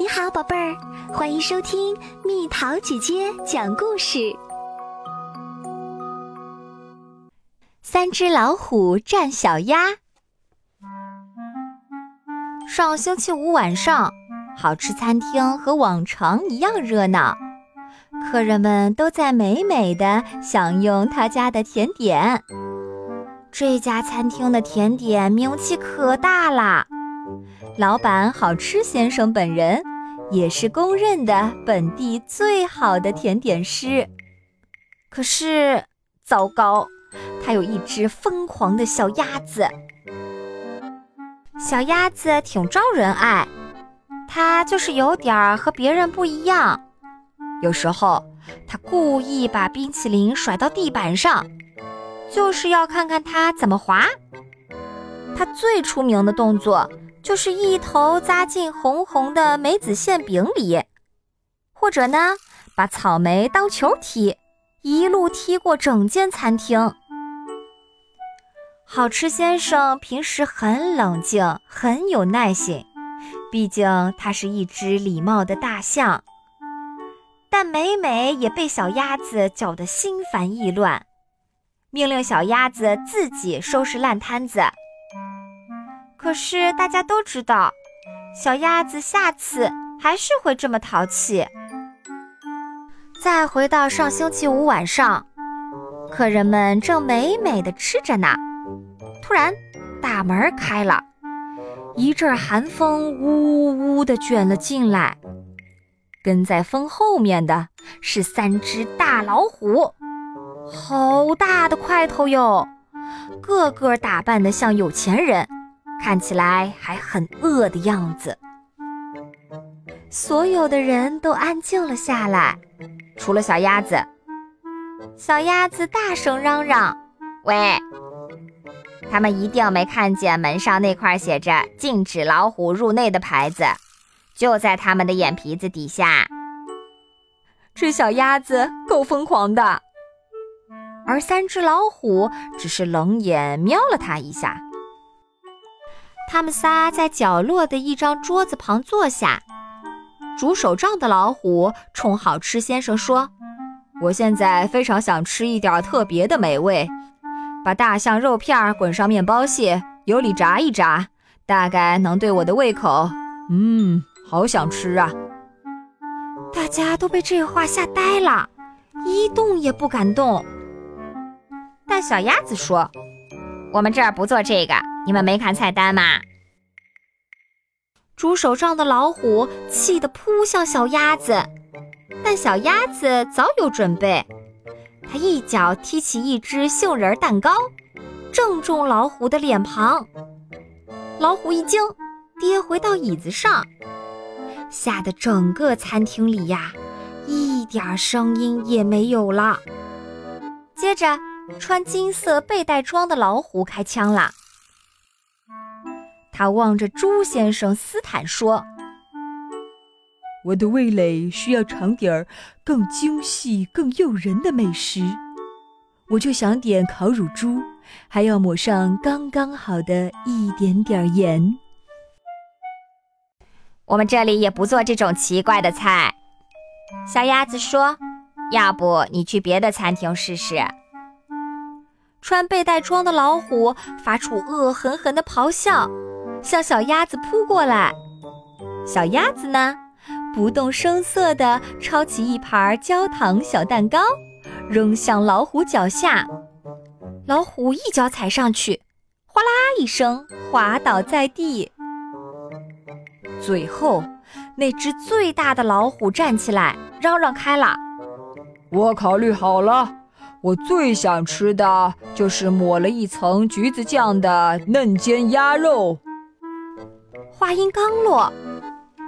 你好，宝贝儿，欢迎收听蜜桃姐姐讲故事。三只老虎战小鸭。上星期五晚上，好吃餐厅和往常一样热闹，客人们都在美美的享用他家的甜点。这家餐厅的甜点名气可大啦。老板好吃先生本人也是公认的本地最好的甜点师。可是，糟糕，他有一只疯狂的小鸭子。小鸭子挺招人爱，它就是有点儿和别人不一样。有时候，它故意把冰淇淋甩到地板上，就是要看看它怎么滑。它最出名的动作。就是一头扎进红红的梅子馅饼里，或者呢，把草莓当球踢，一路踢过整间餐厅。好吃先生平时很冷静，很有耐心，毕竟他是一只礼貌的大象。但每每也被小鸭子搅得心烦意乱，命令小鸭子自己收拾烂摊子。可是大家都知道，小鸭子下次还是会这么淘气。再回到上星期五晚上，客人们正美美的吃着呢，突然大门开了，一阵寒风呜呜的卷了进来，跟在风后面的是三只大老虎，好大的块头哟，个个打扮的像有钱人。看起来还很饿的样子，所有的人都安静了下来，除了小鸭子。小鸭子大声嚷嚷：“喂，他们一定没看见门上那块写着‘禁止老虎入内’的牌子，就在他们的眼皮子底下。”这小鸭子够疯狂的，而三只老虎只是冷眼瞄了它一下。他们仨在角落的一张桌子旁坐下。煮手杖的老虎冲好吃先生说：“我现在非常想吃一点特别的美味，把大象肉片滚上面包屑，油里炸一炸，大概能对我的胃口。嗯，好想吃啊！”大家都被这话吓呆了，一动也不敢动。但小鸭子说：“我们这儿不做这个。”你们没看菜单吗？猪手杖的老虎气得扑向小鸭子，但小鸭子早有准备，它一脚踢起一只杏仁蛋糕，正中老虎的脸庞。老虎一惊，跌回到椅子上，吓得整个餐厅里呀，一点声音也没有了。接着，穿金色背带装的老虎开枪了。他望着猪先生斯坦说：“我的味蕾需要尝点儿更精细、更诱人的美食，我就想点烤乳猪，还要抹上刚刚好的一点点盐。”我们这里也不做这种奇怪的菜，小鸭子说：“要不你去别的餐厅试试。”穿背带装的老虎发出恶狠狠的咆哮。向小鸭子扑过来，小鸭子呢，不动声色地抄起一盘焦糖小蛋糕，扔向老虎脚下。老虎一脚踩上去，哗啦一声滑倒在地。最后，那只最大的老虎站起来，嚷嚷开了：“我考虑好了，我最想吃的就是抹了一层橘子酱的嫩煎鸭肉。”话音刚落，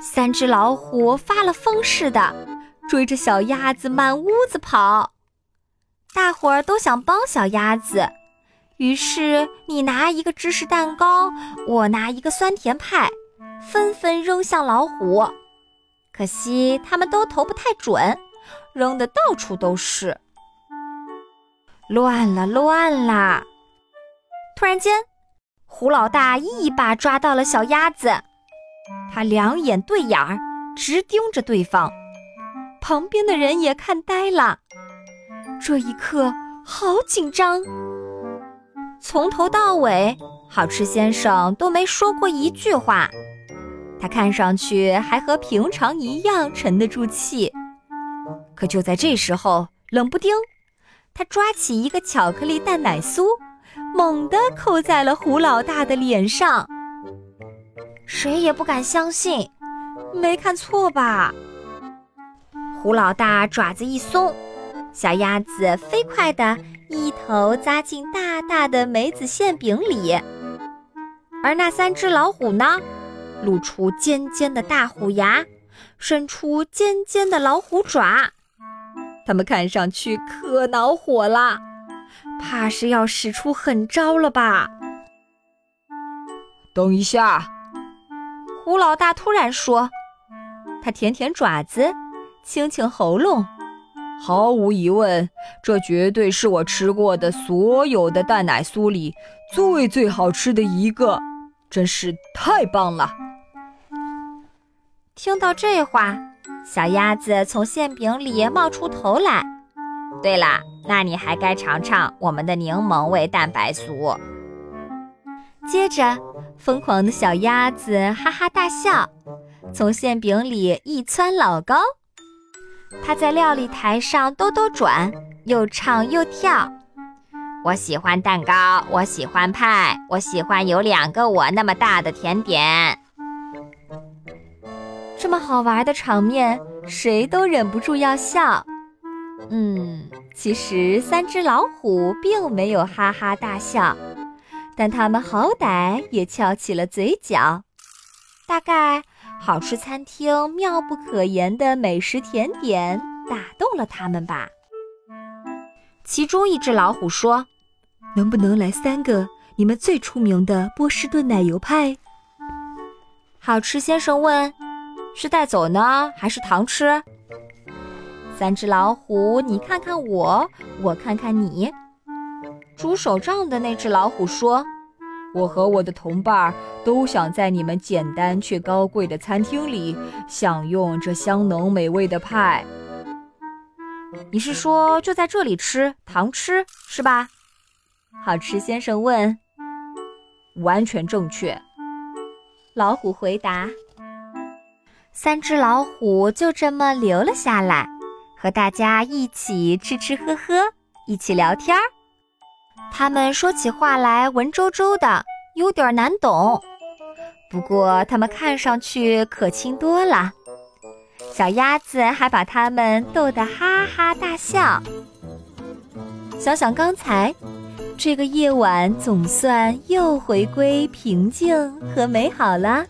三只老虎发了疯似的追着小鸭子满屋子跑。大伙儿都想帮小鸭子，于是你拿一个芝士蛋糕，我拿一个酸甜派，纷纷扔向老虎。可惜他们都投不太准，扔的到处都是。乱了，乱了！突然间。胡老大一把抓到了小鸭子，他两眼对眼儿，直盯着对方，旁边的人也看呆了。这一刻好紧张，从头到尾，好吃先生都没说过一句话。他看上去还和平常一样沉得住气。可就在这时候，冷不丁，他抓起一个巧克力蛋奶酥，猛地扣在了胡老大的脸上。谁也不敢相信，没看错吧？胡老大爪子一松，小鸭子飞快地一头扎进大大的梅子馅饼里，而那三只老虎呢，露出尖尖的大虎牙，伸出尖尖的老虎爪，它们看上去可恼火了，怕是要使出狠招了吧？等一下。胡老大突然说：“他舔舔爪子，清清喉咙。毫无疑问，这绝对是我吃过的所有的蛋奶酥里最最好吃的一个，真是太棒了。”听到这话，小鸭子从馅饼里冒出头来。对了，那你还该尝尝我们的柠檬味蛋白酥。接着。疯狂的小鸭子哈哈大笑，从馅饼里一窜老高。它在料理台上兜兜转，又唱又跳。我喜欢蛋糕，我喜欢派，我喜欢有两个我那么大的甜点。这么好玩的场面，谁都忍不住要笑。嗯，其实三只老虎并没有哈哈大笑。但他们好歹也翘起了嘴角，大概好吃餐厅妙不可言的美食甜点打动了他们吧。其中一只老虎说：“能不能来三个你们最出名的波士顿奶油派？”好吃先生问：“是带走呢，还是糖吃？”三只老虎，你看看我，我看看你。拄手杖的那只老虎说：“我和我的同伴都想在你们简单却高贵的餐厅里享用这香浓美味的派。你是说就在这里吃糖吃是吧？”好吃先生问。“完全正确。”老虎回答。三只老虎就这么留了下来，和大家一起吃吃喝喝，一起聊天儿。他们说起话来文绉绉的，有点难懂。不过他们看上去可亲多了，小鸭子还把他们逗得哈哈大笑。想想刚才，这个夜晚总算又回归平静和美好了。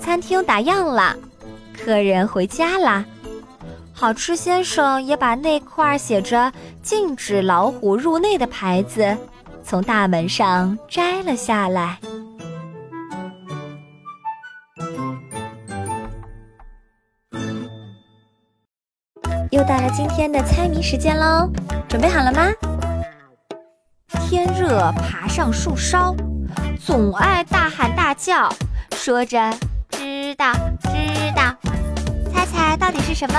餐厅打烊了，客人回家啦。好吃先生也把那块写着“禁止老虎入内”的牌子从大门上摘了下来。又到了今天的猜谜时间喽，准备好了吗？天热爬上树梢，总爱大喊大叫，说着“知道，知道”，猜猜到底是什么？